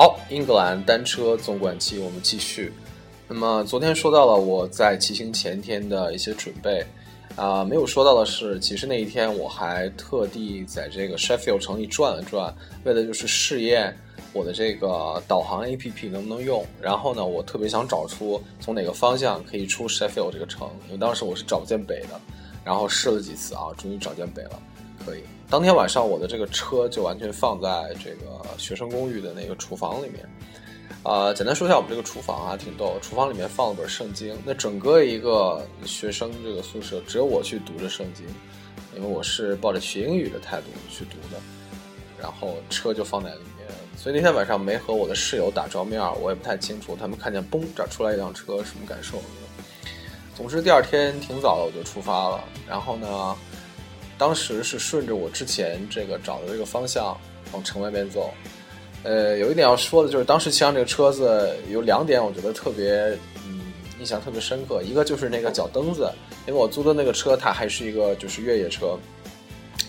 好，英格兰单车总管期，我们继续。那么昨天说到了我在骑行前天的一些准备，啊，没有说到的是，其实那一天我还特地在这个 Sheffield 城里转了转，为的就是试验我的这个导航 APP 能不能用。然后呢，我特别想找出从哪个方向可以出 Sheffield 这个城，因为当时我是找不见北的。然后试了几次啊，终于找见北了，可以。当天晚上我的这个车就完全放在这个学生公寓的那个厨房里面，啊，简单说一下我们这个厨房啊，挺逗。厨房里面放了本圣经，那整个一个学生这个宿舍只有我去读着圣经，因为我是抱着学英语的态度去读的。然后车就放在里面，所以那天晚上没和我的室友打照面，我也不太清楚他们看见嘣这儿出来一辆车什么感受。总之第二天挺早的我就出发了，然后呢。当时是顺着我之前这个找的这个方向往城外面走，呃，有一点要说的就是，当时骑上这个车子有两点，我觉得特别，嗯，印象特别深刻。一个就是那个脚蹬子，因为我租的那个车它还是一个就是越野车，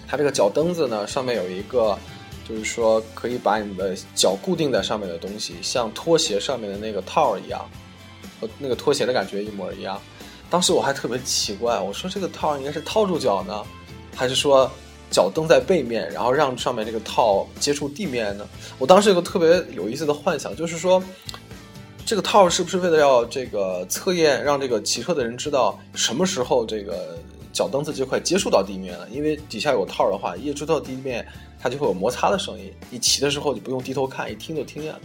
它这个脚蹬子呢上面有一个，就是说可以把你的脚固定在上面的东西，像拖鞋上面的那个套一样，和那个拖鞋的感觉一模一样。当时我还特别奇怪，我说这个套应该是套住脚呢。还是说脚蹬在背面，然后让上面这个套接触地面呢？我当时有个特别有意思的幻想，就是说这个套是不是为了要这个测验，让这个骑车的人知道什么时候这个脚蹬子就快接触到地面了？因为底下有套的话，一接触到地面，它就会有摩擦的声音。你骑的时候，你不用低头看，一听就听见了。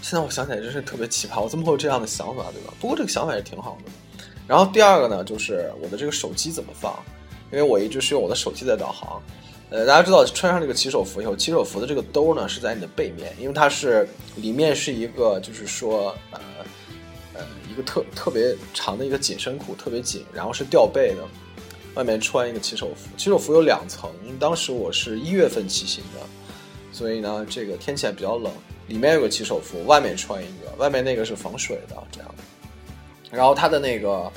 现在我想起来真是特别奇葩，我怎么会有这样的想法，对吧？不过这个想法也挺好的。然后第二个呢，就是我的这个手机怎么放？因为我一直是用我的手机在导航，呃，大家知道穿上这个骑手服以后，骑手服的这个兜呢是在你的背面，因为它是里面是一个，就是说，呃，呃，一个特特别长的一个紧身裤，特别紧，然后是吊背的，外面穿一个骑手服。骑手服有两层，因为当时我是一月份骑行的，所以呢，这个天气还比较冷，里面有个骑手服，外面穿一个，外面那个是防水的，这样。然后它的那个，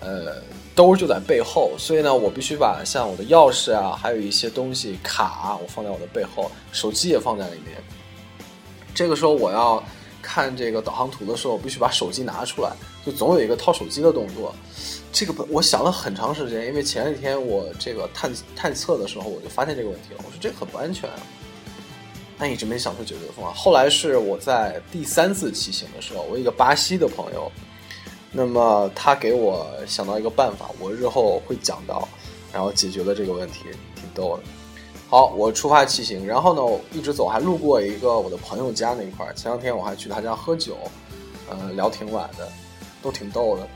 呃。兜就在背后，所以呢，我必须把像我的钥匙啊，还有一些东西卡，我放在我的背后，手机也放在里面。这个时候我要看这个导航图的时候，我必须把手机拿出来，就总有一个掏手机的动作。这个我想了很长时间，因为前几天我这个探探测的时候，我就发现这个问题了。我说这个很不安全啊，但一直没想出解决的方案。后来是我在第三次骑行的时候，我一个巴西的朋友。那么他给我想到一个办法，我日后会讲到，然后解决了这个问题，挺逗的。好，我出发骑行，然后呢，我一直走，还路过一个我的朋友家那块儿。前两天我还去他家喝酒，呃，聊挺晚的，都挺逗的。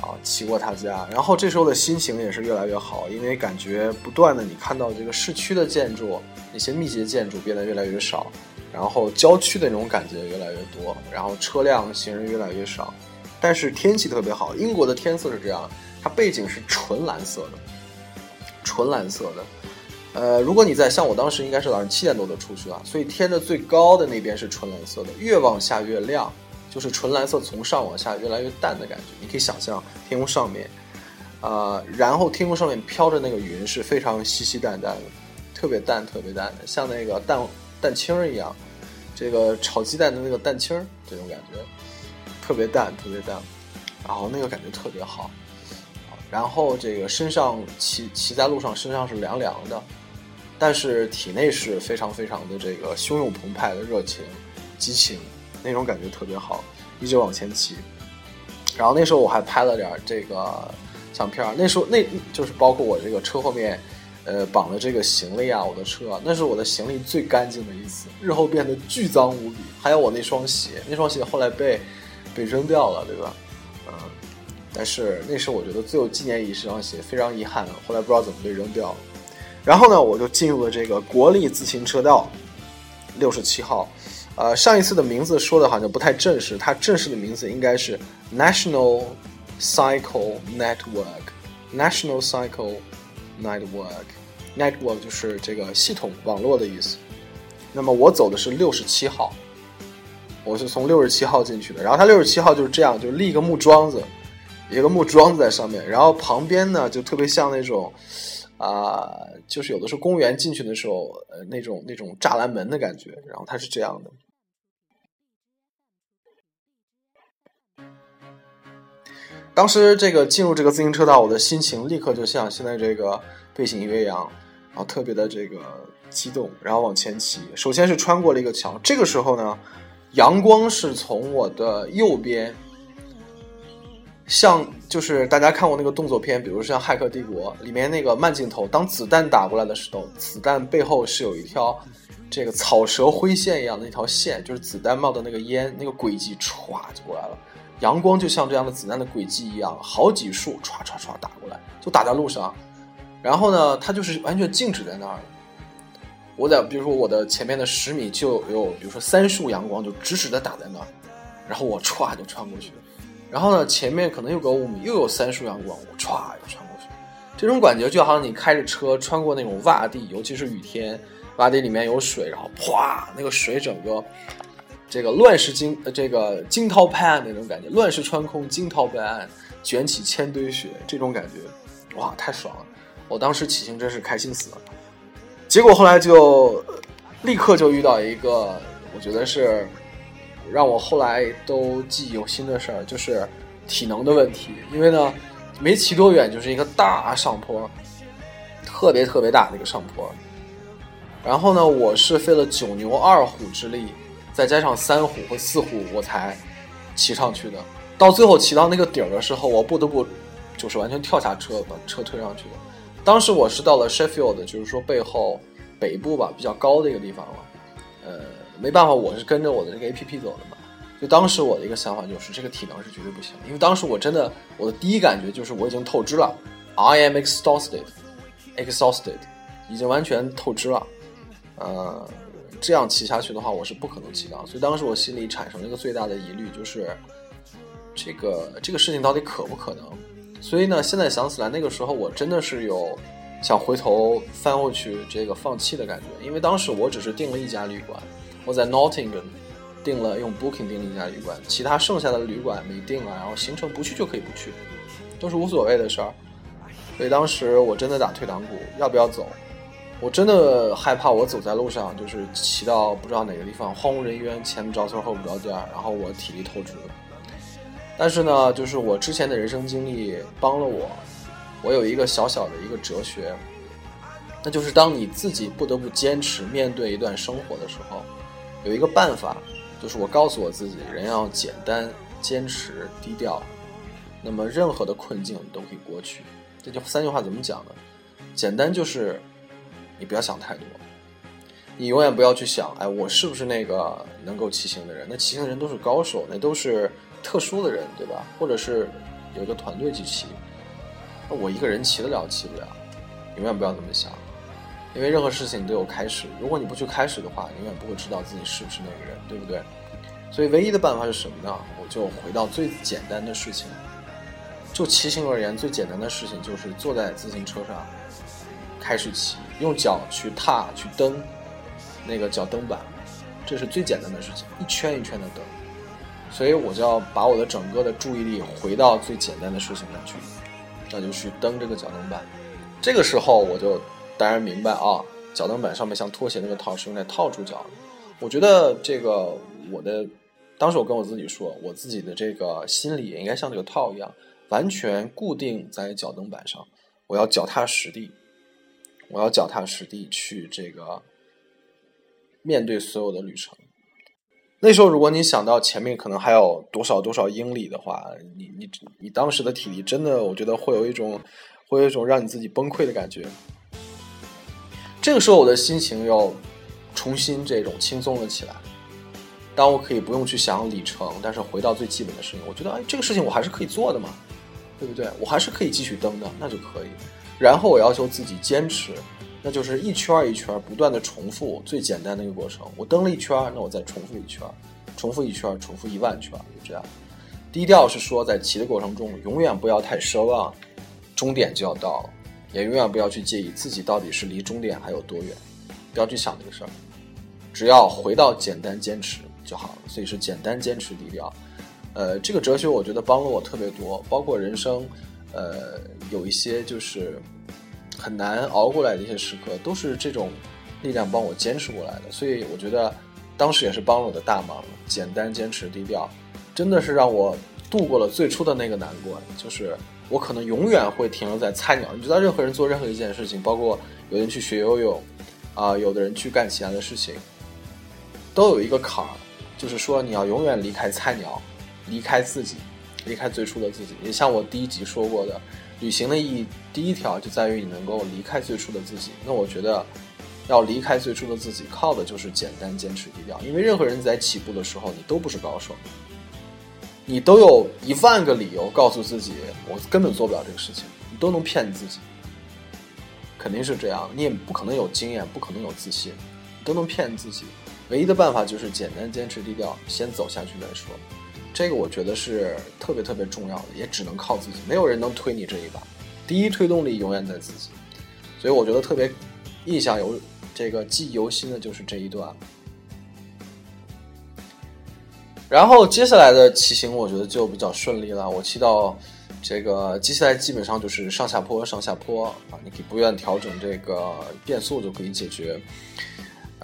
啊，骑过他家，然后这时候的心情也是越来越好，因为感觉不断的你看到这个市区的建筑，那些密集的建筑变得越来越少，然后郊区的那种感觉越来越多，然后车辆行人越来越少。但是天气特别好，英国的天色是这样，它背景是纯蓝色的，纯蓝色的。呃，如果你在像我当时应该是早上七点多就出去了，所以天的最高的那边是纯蓝色的，越往下越亮，就是纯蓝色从上往下越来越淡的感觉。你可以想象天空上面，呃，然后天空上面飘着那个云是非常稀稀淡淡的，特别淡特别淡的，像那个蛋蛋清儿一样，这个炒鸡蛋的那个蛋清儿这种感觉。特别淡，特别淡，然后那个感觉特别好，然后这个身上骑骑在路上，身上是凉凉的，但是体内是非常非常的这个汹涌澎湃的热情、激情，那种感觉特别好，一直往前骑。然后那时候我还拍了点这个相片，那时候那就是包括我这个车后面，呃，绑的这个行李啊，我的车，那是我的行李最干净的一次，日后变得巨脏无比。还有我那双鞋，那双鞋后来被。被扔掉了，对吧？嗯，但是那是我觉得最有纪念意义这双鞋，非常遗憾，后来不知道怎么被扔掉了。然后呢，我就进入了这个国立自行车道六十七号。呃，上一次的名字说的好像不太正式，它正式的名字应该是 National Cycle Network，National Cycle Network，Network 就是这个系统网络的意思。那么我走的是六十七号。我是从六十七号进去的，然后它六十七号就是这样，就立一个木桩子，一个木桩子在上面，然后旁边呢就特别像那种，啊，就是有的时候公园进去的时候，呃，那种那种栅栏门的感觉，然后它是这样的。当时这个进入这个自行车道，我的心情立刻就像现在这个背景音一样，然后特别的这个激动，然后往前骑，首先是穿过了一个桥，这个时候呢。阳光是从我的右边，像就是大家看过那个动作片，比如像《骇客帝国》里面那个慢镜头，当子弹打过来的时候，子弹背后是有一条这个草蛇灰线一样的一条线，就是子弹冒的那个烟，那个轨迹歘就过来了。阳光就像这样的子弹的轨迹一样，好几束唰唰唰打过来，就打在路上。然后呢，它就是完全静止在那儿。我在比如说我的前面的十米就有，比如说三束阳光就直直的打在那儿，然后我歘就穿过去。然后呢，前面可能有个五米，又有三束阳光，我歘又穿过去。这种感觉就好像你开着车穿过那种洼地，尤其是雨天，洼地里面有水，然后啪，那个水整个。这个乱石惊，这个惊涛拍岸那种感觉，乱石穿空，惊涛拍岸，卷起千堆雪，这种感觉，哇，太爽了！我当时骑行真是开心死了。结果后来就立刻就遇到一个，我觉得是让我后来都记忆犹新的事儿，就是体能的问题。因为呢，没骑多远就是一个大上坡，特别特别大的一个上坡。然后呢，我是费了九牛二虎之力。再加上三虎和四虎，我才骑上去的。到最后骑到那个顶儿的时候，我不得不就是完全跳下车，把车推上去的。当时我是到了 Sheffield，就是说背后北部吧，比较高的一个地方了。呃，没办法，我是跟着我的这个 A P P 走的嘛。就当时我的一个想法就是，这个体能是绝对不行，因为当时我真的我的第一感觉就是我已经透支了，I am exhausted，exhausted，已经完全透支了，呃。这样骑下去的话，我是不可能骑到。所以当时我心里产生了一个最大的疑虑，就是这个这个事情到底可不可能？所以呢，现在想起来，那个时候我真的是有想回头翻过去这个放弃的感觉。因为当时我只是订了一家旅馆，我在 Nottingham 订了用 Booking 订了一家旅馆，其他剩下的旅馆没订啊，然后行程不去就可以不去，都是无所谓的事儿。所以当时我真的打退堂鼓，要不要走？我真的害怕，我走在路上，就是骑到不知道哪个地方，荒无人烟，前不着村后不着店然后我体力透支了。但是呢，就是我之前的人生经历帮了我，我有一个小小的一个哲学，那就是当你自己不得不坚持面对一段生活的时候，有一个办法，就是我告诉我自己，人要简单、坚持、低调，那么任何的困境都可以过去。这就三句话怎么讲呢？简单就是。你不要想太多，你永远不要去想，哎，我是不是那个能够骑行的人？那骑行的人都是高手，那都是特殊的人，对吧？或者是有一个团队去骑，那我一个人骑得了，骑不了。永远不要这么想，因为任何事情都有开始。如果你不去开始的话，永远不会知道自己是不是那个人，对不对？所以唯一的办法是什么呢？我就回到最简单的事情，就骑行而言，最简单的事情就是坐在自行车上。开始骑，用脚去踏、去蹬那个脚蹬板，这是最简单的事情，一圈一圈的蹬。所以我就要把我的整个的注意力回到最简单的事情上去，那就去蹬这个脚蹬板。这个时候我就当然明白啊，脚蹬板上面像拖鞋那个套是用来套住脚的。我觉得这个我的，当时我跟我自己说，我自己的这个心理也应该像这个套一样，完全固定在脚蹬板上，我要脚踏实地。我要脚踏实地去这个面对所有的旅程。那时候，如果你想到前面可能还有多少多少英里的话，你你你当时的体力真的，我觉得会有一种会有一种让你自己崩溃的感觉。这个时候，我的心情又重新这种轻松了起来。当我可以不用去想里程，但是回到最基本的事情，我觉得哎，这个事情我还是可以做的嘛，对不对？我还是可以继续蹬的，那就可以。然后我要求自己坚持，那就是一圈一圈不断的重复最简单的一个过程。我蹬了一圈，那我再重复一圈，重复一圈，重复一万圈，就这样。低调是说，在骑的过程中，永远不要太奢望终点就要到了，也永远不要去介意自己到底是离终点还有多远，不要去想这个事儿，只要回到简单坚持就好了。所以是简单坚持低调。呃，这个哲学我觉得帮了我特别多，包括人生。呃，有一些就是很难熬过来的一些时刻，都是这种力量帮我坚持过来的。所以我觉得当时也是帮了我的大忙。简单、坚持、低调，真的是让我度过了最初的那个难关，就是我可能永远会停留在菜鸟。你知道，任何人做任何一件事情，包括有人去学游泳，啊，有的人去干其他的事情，都有一个坎儿，就是说你要永远离开菜鸟，离开自己，离开最初的自己。也像我第一集说过的，旅行的意义第一条就在于你能够离开最初的自己。那我觉得。要离开最初的自己，靠的就是简单、坚持、低调。因为任何人在起步的时候，你都不是高手，你都有一万个理由告诉自己，我根本做不了这个事情，你都能骗自己，肯定是这样。你也不可能有经验，不可能有自信，都能骗自己。唯一的办法就是简单、坚持、低调，先走下去再说。这个我觉得是特别特别重要的，也只能靠自己，没有人能推你这一把。第一推动力永远在自己，所以我觉得特别印象有。这个记忆犹新的就是这一段，然后接下来的骑行我觉得就比较顺利了。我骑到这个接下来基本上就是上下坡，上下坡啊，你可以不断调整这个变速就可以解决。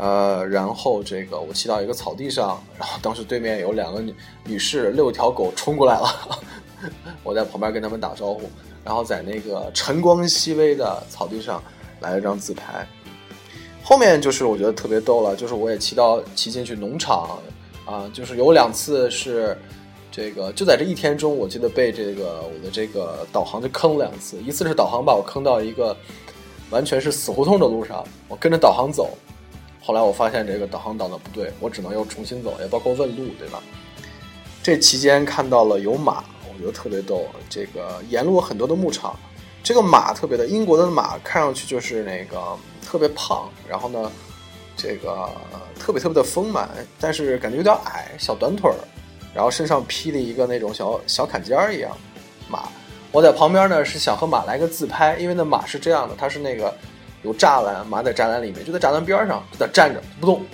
呃，然后这个我骑到一个草地上，然后当时对面有两个女女士遛条狗冲过来了，我在旁边跟他们打招呼，然后在那个晨光熹微的草地上来了张自拍。后面就是我觉得特别逗了，就是我也骑到骑进去农场，啊，就是有两次是这个就在这一天中，我记得被这个我的这个导航就坑了两次，一次是导航把我坑到一个完全是死胡同的路上，我跟着导航走，后来我发现这个导航导的不对，我只能又重新走，也包括问路，对吧？这期间看到了有马，我觉得特别逗，这个沿路很多的牧场，这个马特别的，英国的马看上去就是那个。特别胖，然后呢，这个特别特别的丰满，但是感觉有点矮，小短腿儿，然后身上披了一个那种小小坎肩儿一样。马，我在旁边呢是想和马来个自拍，因为那马是这样的，它是那个有栅栏，马在栅栏里面，就在栅栏边上就在站着不动，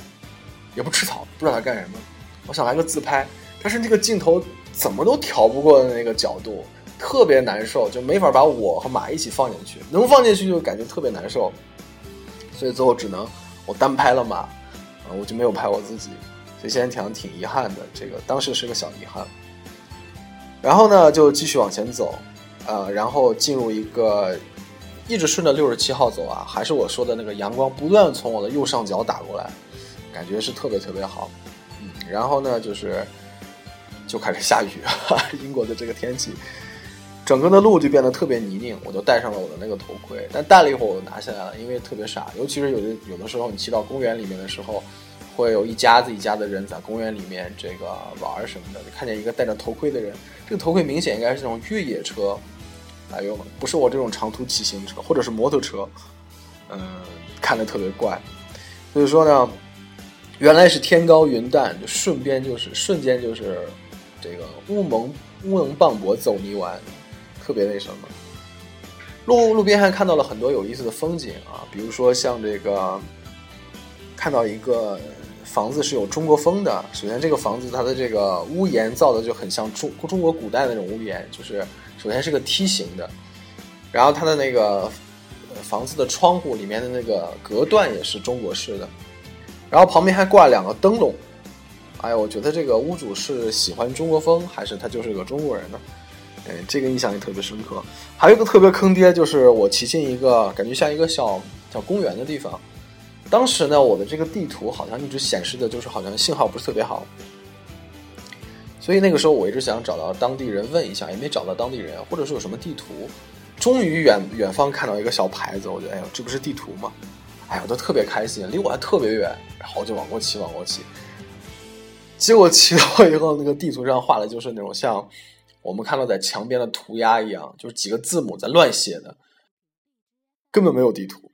也不吃草，不知道它干什么。我想来个自拍，但是这个镜头怎么都调不过那个角度，特别难受，就没法把我和马一起放进去，能放进去就感觉特别难受。所以最后只能我单拍了马，啊，我就没有拍我自己，所以现在挺挺遗憾的，这个当时是个小遗憾。然后呢，就继续往前走，呃，然后进入一个一直顺着六十七号走啊，还是我说的那个阳光不断从我的右上角打过来，感觉是特别特别好。嗯，然后呢，就是就开始下雨，英国的这个天气。整个的路就变得特别泥泞，我就戴上了我的那个头盔，但戴了一会儿我就拿下来了，因为特别傻。尤其是有的有的时候你骑到公园里面的时候，会有一家子一家的人在公园里面这个玩什么的，你看见一个戴着头盔的人，这个头盔明显应该是那种越野车来用，不是我这种长途骑行车或者是摩托车，嗯，看着特别怪。所以说呢，原来是天高云淡，就瞬间就是瞬间就是这个乌蒙乌蒙磅礴走泥丸。特别那什么，路路边还看到了很多有意思的风景啊，比如说像这个，看到一个房子是有中国风的。首先，这个房子它的这个屋檐造的就很像中中国古代那种屋檐，就是首先是个梯形的，然后它的那个房子的窗户里面的那个隔断也是中国式的，然后旁边还挂两个灯笼。哎呀，我觉得这个屋主是喜欢中国风，还是他就是个中国人呢？哎，这个印象也特别深刻。还有一个特别坑爹，就是我骑进一个感觉像一个小小公园的地方。当时呢，我的这个地图好像一直显示的就是好像信号不是特别好，所以那个时候我一直想找到当地人问一下，也没找到当地人，或者是有什么地图。终于远远方看到一个小牌子，我觉得哎呦，这不是地图吗？哎呀，我都特别开心，离我还特别远，然后就往过骑，往过骑。结果骑到以后，那个地图上画的就是那种像。我们看到在墙边的涂鸦一样，就是几个字母在乱写的，根本没有地图。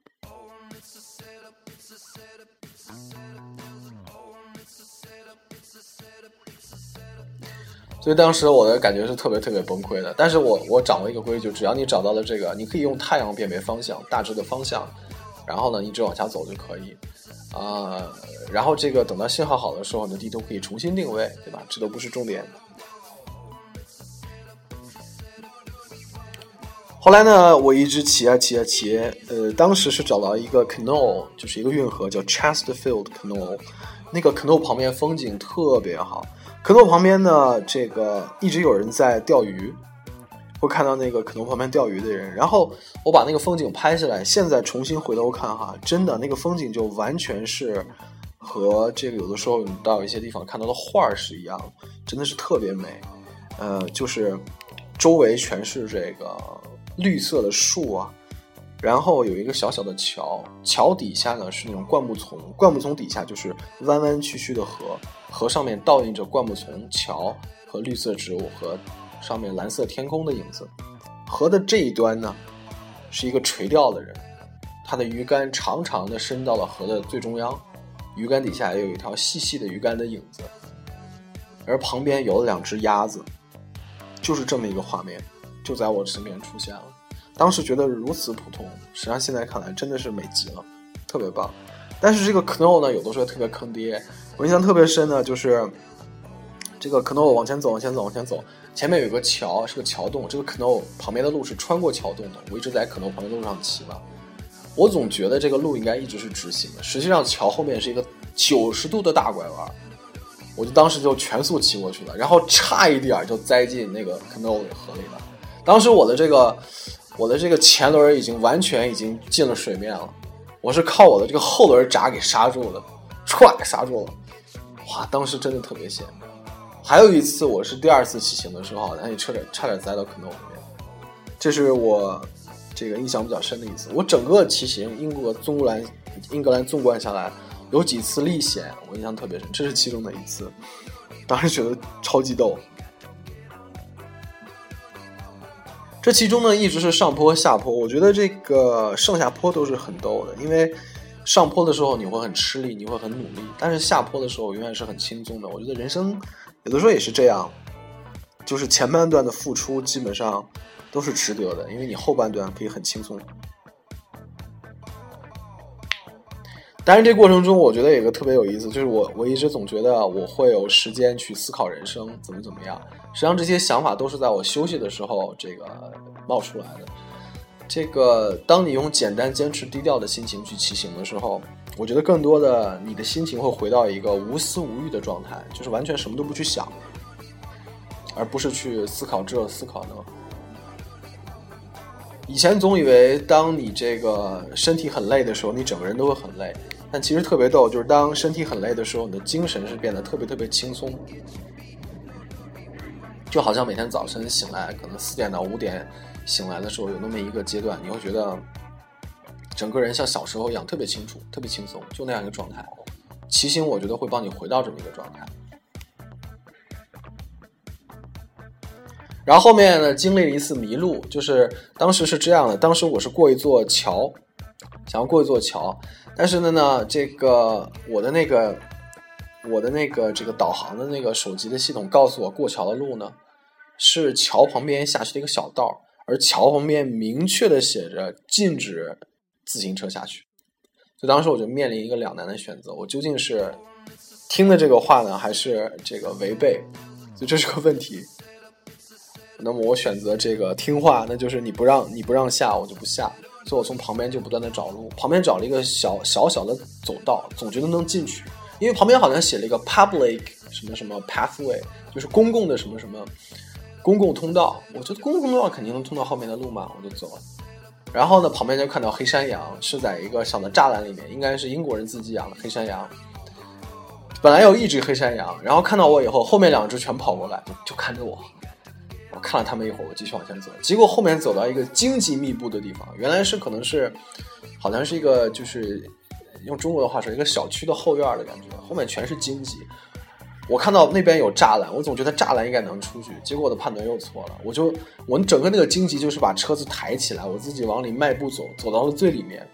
所以当时我的感觉是特别特别崩溃的。但是我我掌握一个规矩，只要你找到了这个，你可以用太阳辨别方向，大致的方向，然后呢一直往下走就可以。啊，然后这个等到信号好的时候，你的地图可以重新定位，对吧？这都不是重点。后来呢，我一直骑啊骑啊骑，呃，当时是找到一个 canal，就是一个运河，叫 Chesterfield Canal。那个 canal 旁边风景特别好，可乐旁边呢，这个一直有人在钓鱼，会看到那个可乐旁边钓鱼的人。然后我把那个风景拍下来，现在重新回头看哈，真的那个风景就完全是和这个有的时候你到一些地方看到的画儿是一样，真的是特别美。呃，就是周围全是这个绿色的树啊。然后有一个小小的桥，桥底下呢是那种灌木丛，灌木丛底下就是弯弯曲曲的河，河上面倒映着灌木丛、桥和绿色植物和上面蓝色天空的影子。河的这一端呢是一个垂钓的人，他的鱼竿长长的伸到了河的最中央，鱼竿底下也有一条细细的鱼竿的影子，而旁边有了两只鸭子，就是这么一个画面，就在我身边出现了。当时觉得如此普通，实际上现在看来真的是美极了，特别棒。但是这个 Kno 呢，有的时候特别坑爹。我印象特别深的就是这个 Kno 往前走，往前走，往前走，前面有个桥，是个桥洞。这个 Kno 旁边的路是穿过桥洞的。我一直在 Kno 旁边的路上骑嘛，我总觉得这个路应该一直是直行的。实际上桥后面是一个九十度的大拐弯，我就当时就全速骑过去了，然后差一点就栽进那个 Kno 的河里了。当时我的这个。我的这个前轮已经完全已经进了水面了，我是靠我的这个后轮闸给刹住的，歘刹住了，哇，当时真的特别险。还有一次，我是第二次骑行的时候，那你差点差点栽到坑洞里面，这是我这个印象比较深的一次。我整个骑行英国纵观英格兰纵贯下来，有几次历险，我印象特别深，这是其中的一次，当时觉得超级逗。这其中呢，一直是上坡下坡。我觉得这个上下坡都是很逗的，因为上坡的时候你会很吃力，你会很努力；但是下坡的时候永远是很轻松的。我觉得人生有的时候也是这样，就是前半段的付出基本上都是值得的，因为你后半段可以很轻松。但是这过程中，我觉得有个特别有意思，就是我我一直总觉得我会有时间去思考人生怎么怎么样。实际上，这些想法都是在我休息的时候这个冒出来的。这个，当你用简单、坚持、低调的心情去骑行的时候，我觉得更多的你的心情会回到一个无思无欲的状态，就是完全什么都不去想，而不是去思考这、思考那。以前总以为，当你这个身体很累的时候，你整个人都会很累。但其实特别逗，就是当身体很累的时候，你的精神是变得特别特别轻松。就好像每天早晨醒来，可能四点到五点醒来的时候，有那么一个阶段，你会觉得整个人像小时候一样，特别清楚、特别轻松，就那样一个状态。骑行，我觉得会帮你回到这么一个状态。然后后面呢，经历了一次迷路，就是当时是这样的，当时我是过一座桥，想要过一座桥，但是呢呢，这个我的那个我的那个这个导航的那个手机的系统告诉我，过桥的路呢。是桥旁边下去的一个小道，而桥旁边明确的写着禁止自行车下去。就当时我就面临一个两难的选择，我究竟是听的这个话呢，还是这个违背？所以这是个问题。那么我选择这个听话，那就是你不让你不让下，我就不下。所以我从旁边就不断的找路，旁边找了一个小小小的走道，总觉得能进去，因为旁边好像写了一个 public 什么什么 pathway，就是公共的什么什么。公共通道，我觉得公共通道肯定能通到后面的路嘛，我就走了。然后呢，旁边就看到黑山羊是在一个小的栅栏里面，应该是英国人自己养的黑山羊。本来有一只黑山羊，然后看到我以后，后面两只全跑过来，就看着我。我看了他们一会儿，我继续往前走。结果后面走到一个荆棘密布的地方，原来是可能是，好像是一个就是用中国的话说，一个小区的后院的感觉，后面全是荆棘。我看到那边有栅栏，我总觉得栅栏应该能出去，结果我的判断又错了。我就我整个那个荆棘就是把车子抬起来，我自己往里迈步走，走到了最里面，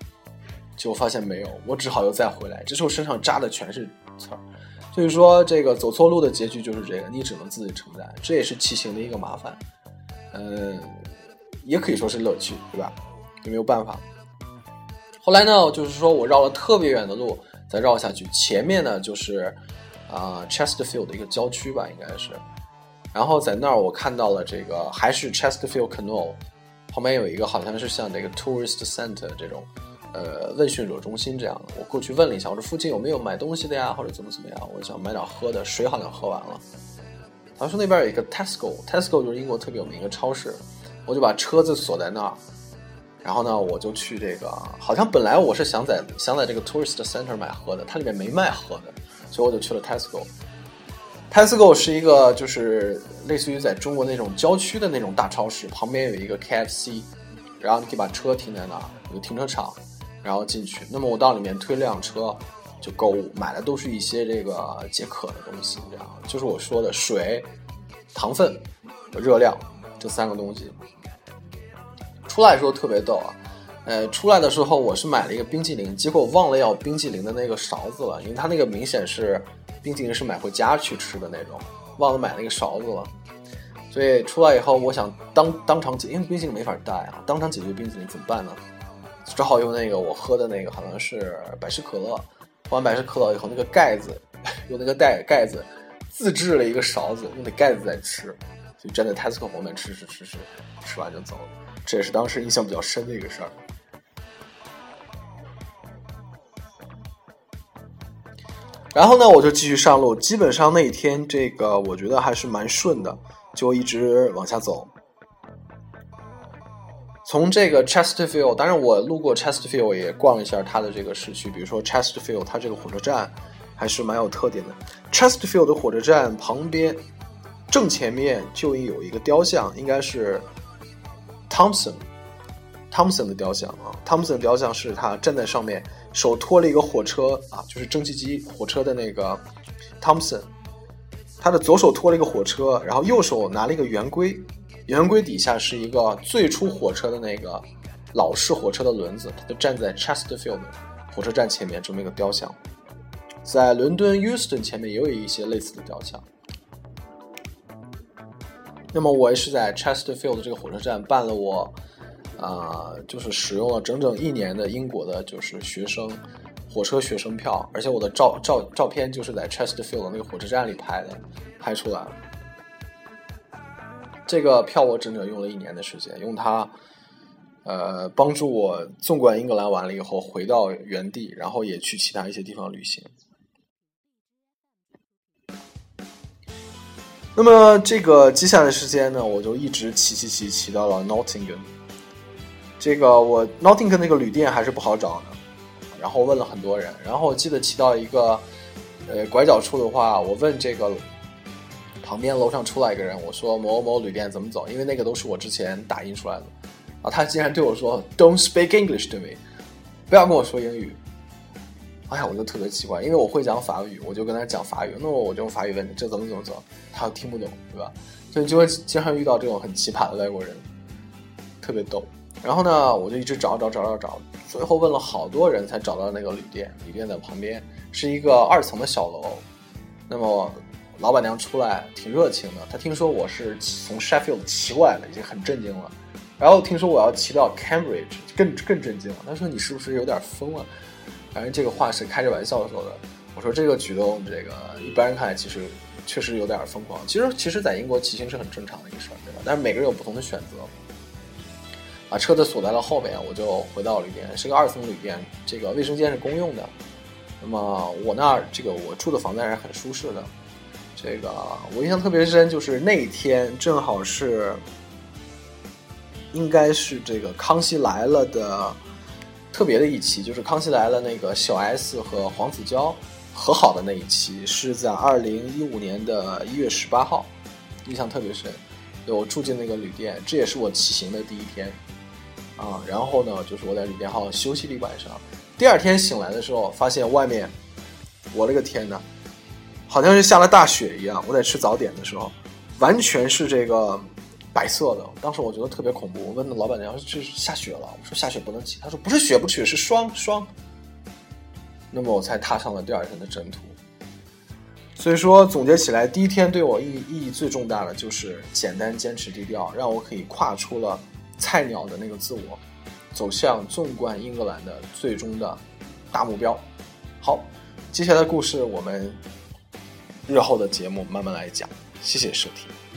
结果发现没有，我只好又再回来。这时候身上扎的全是刺儿，所以说这个走错路的结局就是这个，你只能自己承担，这也是骑行的一个麻烦，嗯，也可以说是乐趣，对吧？也没有办法。后来呢，就是说我绕了特别远的路再绕下去，前面呢就是。啊，Chesterfield 的一个郊区吧，应该是。然后在那儿，我看到了这个，还是 Chesterfield Canal，旁边有一个好像是像那个 Tourist Center 这种，呃，问讯者中心这样的。我过去问了一下，我说附近有没有买东西的呀，或者怎么怎么样？我想买点喝的，水好像喝完了。他说那边有一个 Tesco，Tesco 就是英国特别有名的超市，我就把车子锁在那儿，然后呢，我就去这个，好像本来我是想在想在这个 Tourist Center 买喝的，它里面没卖喝的，所以我就去了 Tesco。Tesco 是一个就是类似于在中国那种郊区的那种大超市，旁边有一个 KFC，然后你可以把车停在那儿，有停车场，然后进去。那么我到里面推辆车就购物，买的都是一些这个解渴的东西，这样就是我说的水、糖分、热量这三个东西。出来的时候特别逗啊，呃，出来的时候我是买了一个冰激凌，结果忘了要冰激凌的那个勺子了，因为它那个明显是。冰淇淋是买回家去吃的那种，忘了买那个勺子了，所以出来以后，我想当当场解，因为冰淇淋没法带啊，当场解决冰淇淋怎么办呢？只好用那个我喝的那个好像是百事可乐，喝完百事可乐以后，那个盖子用那个盖盖子自制了一个勺子，用那盖子在吃，就站在 Tesco 后面吃吃吃吃，吃完就走了，这也是当时印象比较深的一个事儿。然后呢，我就继续上路。基本上那一天，这个我觉得还是蛮顺的，就一直往下走。从这个 Chesterfield，当然我路过 Chesterfield 也逛了一下它的这个市区，比如说 Chesterfield，它这个火车站还是蛮有特点的。Chesterfield 的火车站旁边正前面就有一个雕像，应该是 Thompson，Thompson 的雕像啊。Thompson 雕像是他站在上面。手托了一个火车啊，就是蒸汽机火车的那个 Thompson，他的左手托了一个火车，然后右手拿了一个圆规，圆规底下是一个最初火车的那个老式火车的轮子，它就站在 Chesterfield 火车站前面这么一个雕像，在伦敦 Euston 前面也有一些类似的雕像。那么我也是在 Chesterfield 这个火车站办了我。啊，就是使用了整整一年的英国的，就是学生火车学生票，而且我的照照照片就是在 Chesterfield 那个火车站里拍的，拍出来了。这个票我整整用了一年的时间，用它，呃，帮助我纵观英格兰完了以后回到原地，然后也去其他一些地方旅行。那么这个接下来的时间呢，我就一直骑骑骑骑到了 Nottingham。这个我 Notting 那个旅店还是不好找的，然后问了很多人，然后我记得骑到一个呃拐角处的话，我问这个旁边楼上出来一个人，我说某某旅店怎么走？因为那个都是我之前打印出来的，啊，他竟然对我说 Don't speak English to me，不要跟我说英语。哎呀，我就特别奇怪，因为我会讲法语，我就跟他讲法语，那么我就用法语问你这怎么怎么走，他又听不懂，对吧？所以就会经常遇到这种很奇葩的外国人，特别逗。然后呢，我就一直找找找找找，最后问了好多人才找到那个旅店。旅店的旁边是一个二层的小楼。那么老板娘出来挺热情的，她听说我是从 Sheffield 骑过来的，已经很震惊了。然后听说我要骑到 Cambridge，更更震惊了。她说你是不是有点疯了？反正这个话是开着玩笑说的。我说这个举动，这个一般人看来其实确实有点疯狂。其实其实，在英国骑行是很正常的一个事儿，对吧？但是每个人有不同的选择。把车子锁在了后面，我就回到旅店，是个二层旅店，这个卫生间是公用的。那么我那儿这个我住的房子还是很舒适的。这个我印象特别深，就是那一天正好是，应该是这个《康熙来了》的特别的一期，就是《康熙来了》那个小 S 和黄子佼和好的那一期，是在二零一五年的一月十八号，印象特别深。对我住进那个旅店，这也是我骑行的第一天。啊，然后呢，就是我在旅店号休息了一晚上。第二天醒来的时候，发现外面，我勒个天呐，好像是下了大雪一样。我在吃早点的时候，完全是这个白色的。当时我觉得特别恐怖。我问那老板娘：“这是下雪了？”我说：“下雪不能骑。”他说：“不是雪不雪，是霜霜。”那么我才踏上了第二天的征途。所以说，总结起来，第一天对我意意义最重大的就是简单、坚持、低调，让我可以跨出了。菜鸟的那个自我，走向纵贯英格兰的最终的大目标。好，接下来的故事我们日后的节目慢慢来讲。谢谢收听。